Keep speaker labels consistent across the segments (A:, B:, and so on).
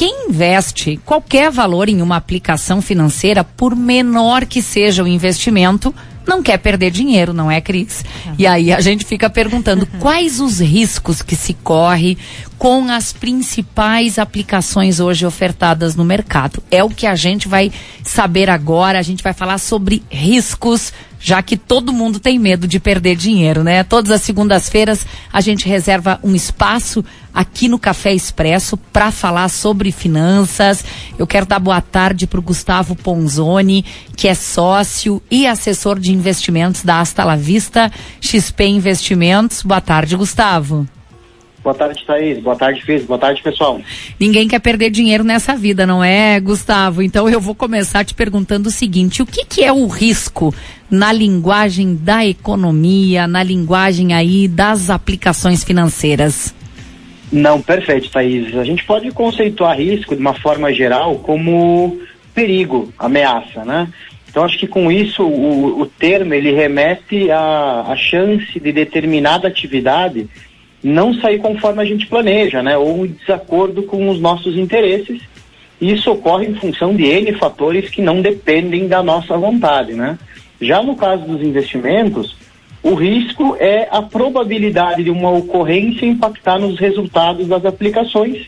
A: quem investe qualquer valor em uma aplicação financeira, por menor que seja o investimento, não quer perder dinheiro, não é, Cris? Uhum. E aí a gente fica perguntando quais os riscos que se corre com as principais aplicações hoje ofertadas no mercado. É o que a gente vai saber agora. A gente vai falar sobre riscos já que todo mundo tem medo de perder dinheiro, né? Todas as segundas-feiras a gente reserva um espaço aqui no Café Expresso para falar sobre finanças. Eu quero dar boa tarde para o Gustavo Ponzoni, que é sócio e assessor de investimentos da Asta La Vista XP Investimentos. Boa tarde, Gustavo.
B: Boa tarde, Thaís. Boa tarde, Fez. Boa tarde, pessoal.
A: Ninguém quer perder dinheiro nessa vida, não é, Gustavo? Então eu vou começar te perguntando o seguinte: o que, que é o risco na linguagem da economia, na linguagem aí das aplicações financeiras?
B: Não, perfeito, Thaís. A gente pode conceituar risco de uma forma geral como perigo, ameaça, né? Então acho que com isso o, o termo ele remete à, à chance de determinada atividade não sair conforme a gente planeja, né? Ou em desacordo com os nossos interesses. E isso ocorre em função de N fatores que não dependem da nossa vontade, né? Já no caso dos investimentos, o risco é a probabilidade de uma ocorrência impactar nos resultados das aplicações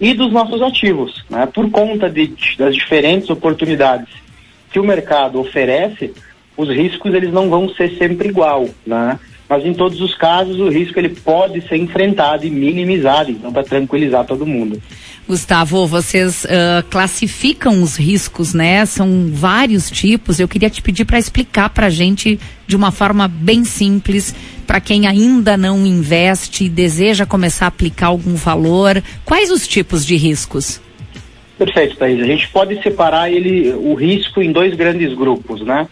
B: e dos nossos ativos, né? Por conta de, das diferentes oportunidades que o mercado oferece, os riscos eles não vão ser sempre igual, né? Mas em todos os casos o risco ele pode ser enfrentado e minimizado, então para tranquilizar todo mundo.
A: Gustavo, vocês uh, classificam os riscos, né? São vários tipos. Eu queria te pedir para explicar para a gente de uma forma bem simples, para quem ainda não investe e deseja começar a aplicar algum valor, quais os tipos de riscos?
B: Perfeito, Thaís. A gente pode separar ele, o risco em dois grandes grupos, né?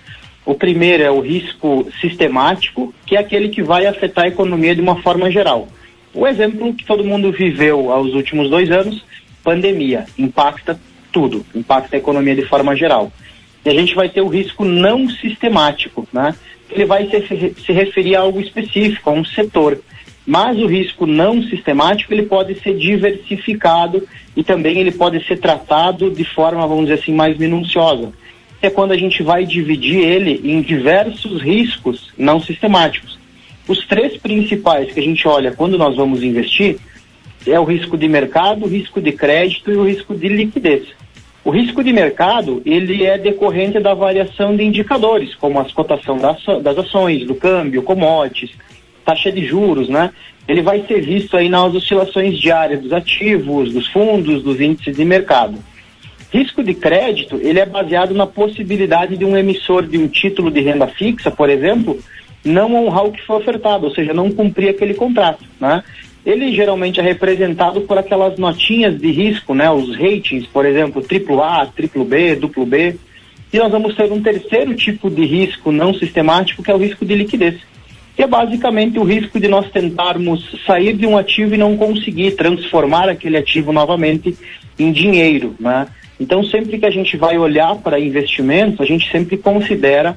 B: O primeiro é o risco sistemático, que é aquele que vai afetar a economia de uma forma geral. O exemplo que todo mundo viveu aos últimos dois anos, pandemia, impacta tudo, impacta a economia de forma geral. E a gente vai ter o risco não sistemático, né? Ele vai se, se referir a algo específico, a um setor. Mas o risco não sistemático, ele pode ser diversificado e também ele pode ser tratado de forma, vamos dizer assim, mais minuciosa é quando a gente vai dividir ele em diversos riscos não sistemáticos. Os três principais que a gente olha quando nós vamos investir é o risco de mercado, o risco de crédito e o risco de liquidez. O risco de mercado, ele é decorrente da variação de indicadores, como as cotação das, ações, do câmbio, commodities, taxa de juros, né? Ele vai ser visto aí nas oscilações diárias dos ativos, dos fundos, dos índices de mercado. Risco de crédito, ele é baseado na possibilidade de um emissor de um título de renda fixa, por exemplo, não honrar o que foi ofertado, ou seja, não cumprir aquele contrato, né? Ele geralmente é representado por aquelas notinhas de risco, né? Os ratings, por exemplo, AAA, triplo B, duplo B. E nós vamos ter um terceiro tipo de risco não sistemático, que é o risco de liquidez. Que é basicamente o risco de nós tentarmos sair de um ativo e não conseguir transformar aquele ativo novamente em dinheiro, né? Então, sempre que a gente vai olhar para investimentos, a gente sempre considera,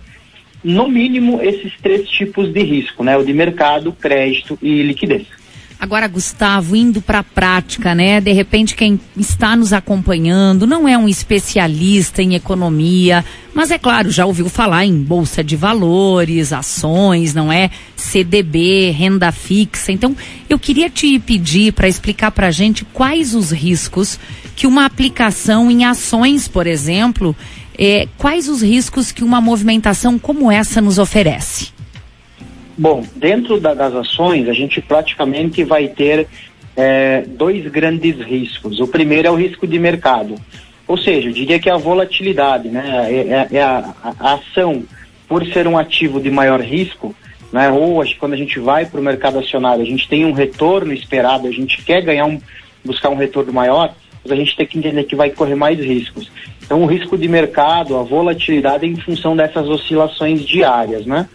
B: no mínimo, esses três tipos de risco, né? O de mercado, crédito e liquidez.
A: Agora, Gustavo, indo para a prática, né? De repente, quem está nos acompanhando não é um especialista em economia, mas é claro, já ouviu falar em bolsa de valores, ações, não é? CDB, renda fixa. Então, eu queria te pedir para explicar para a gente quais os riscos que uma aplicação em ações, por exemplo, é, quais os riscos que uma movimentação como essa nos oferece?
B: Bom, dentro da, das ações, a gente praticamente vai ter é, dois grandes riscos. O primeiro é o risco de mercado, ou seja, eu diria que é a volatilidade, né? É, é, é a, a, ação, por ser um ativo de maior risco, né? Ou quando a gente vai para o mercado acionário, a gente tem um retorno esperado, a gente quer ganhar um, buscar um retorno maior, mas a gente tem que entender que vai correr mais riscos. Então, o risco de mercado, a volatilidade é em função dessas oscilações diárias, né?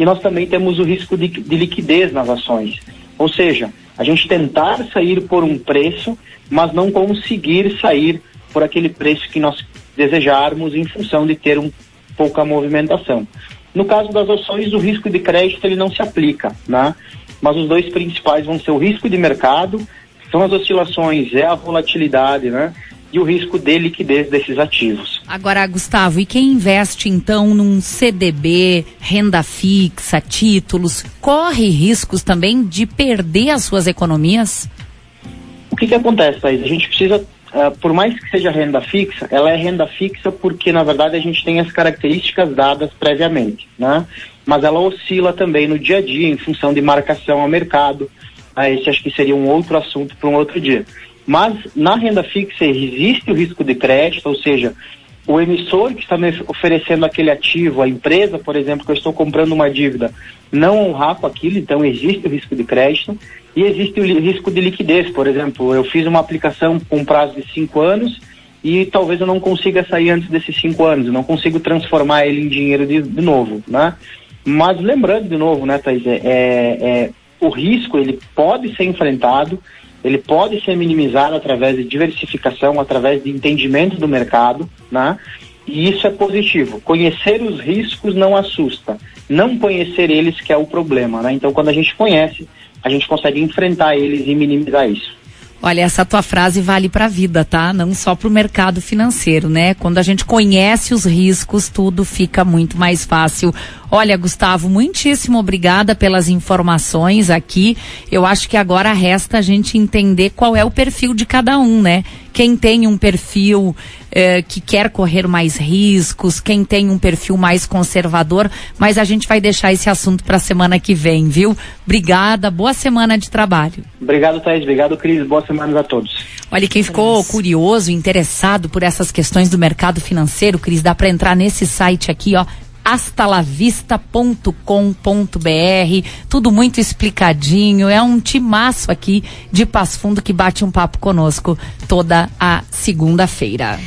B: E nós também temos o risco de, de liquidez nas ações. Ou seja, a gente tentar sair por um preço, mas não conseguir sair por aquele preço que nós desejarmos em função de ter um pouca movimentação. No caso das ações, o risco de crédito ele não se aplica, né? Mas os dois principais vão ser o risco de mercado São as oscilações, é a volatilidade, né? E o risco de liquidez desses ativos.
A: Agora, Gustavo, e quem investe então num CDB, renda fixa, títulos, corre riscos também de perder as suas economias?
B: O que, que acontece, Thaís? A gente precisa Uh, por mais que seja renda fixa, ela é renda fixa porque, na verdade, a gente tem as características dadas previamente, né? Mas ela oscila também no dia a dia em função de marcação ao mercado. Uh, esse acho que seria um outro assunto para um outro dia. Mas na renda fixa existe o risco de crédito, ou seja, o emissor que está me oferecendo aquele ativo, a empresa, por exemplo, que eu estou comprando uma dívida, não honrar com aquilo, então existe o risco de crédito. E existe o risco de liquidez, por exemplo, eu fiz uma aplicação com prazo de cinco anos e talvez eu não consiga sair antes desses cinco anos, eu não consigo transformar ele em dinheiro de, de novo, né? Mas lembrando de novo, né, Thaís, é, é, é, o risco ele pode ser enfrentado, ele pode ser minimizado através de diversificação, através de entendimento do mercado, né? E isso é positivo. Conhecer os riscos não assusta. Não conhecer eles que é o problema, né? Então, quando a gente conhece, a gente consegue enfrentar eles e minimizar isso.
A: Olha, essa tua frase vale para a vida, tá? Não só para o mercado financeiro, né? Quando a gente conhece os riscos, tudo fica muito mais fácil. Olha, Gustavo, muitíssimo obrigada pelas informações aqui. Eu acho que agora resta a gente entender qual é o perfil de cada um, né? Quem tem um perfil eh, que quer correr mais riscos, quem tem um perfil mais conservador, mas a gente vai deixar esse assunto para a semana que vem, viu? Obrigada, boa semana de trabalho.
B: Obrigado, Thaís. Obrigado, Cris. Boa semana a todos.
A: Olha, quem ficou curioso, interessado por essas questões do mercado financeiro, Cris, dá para entrar nesse site aqui, ó, astalavista.com.br, tudo muito explicadinho. É um timaço aqui de Passo Fundo que bate um papo conosco toda a segunda-feira.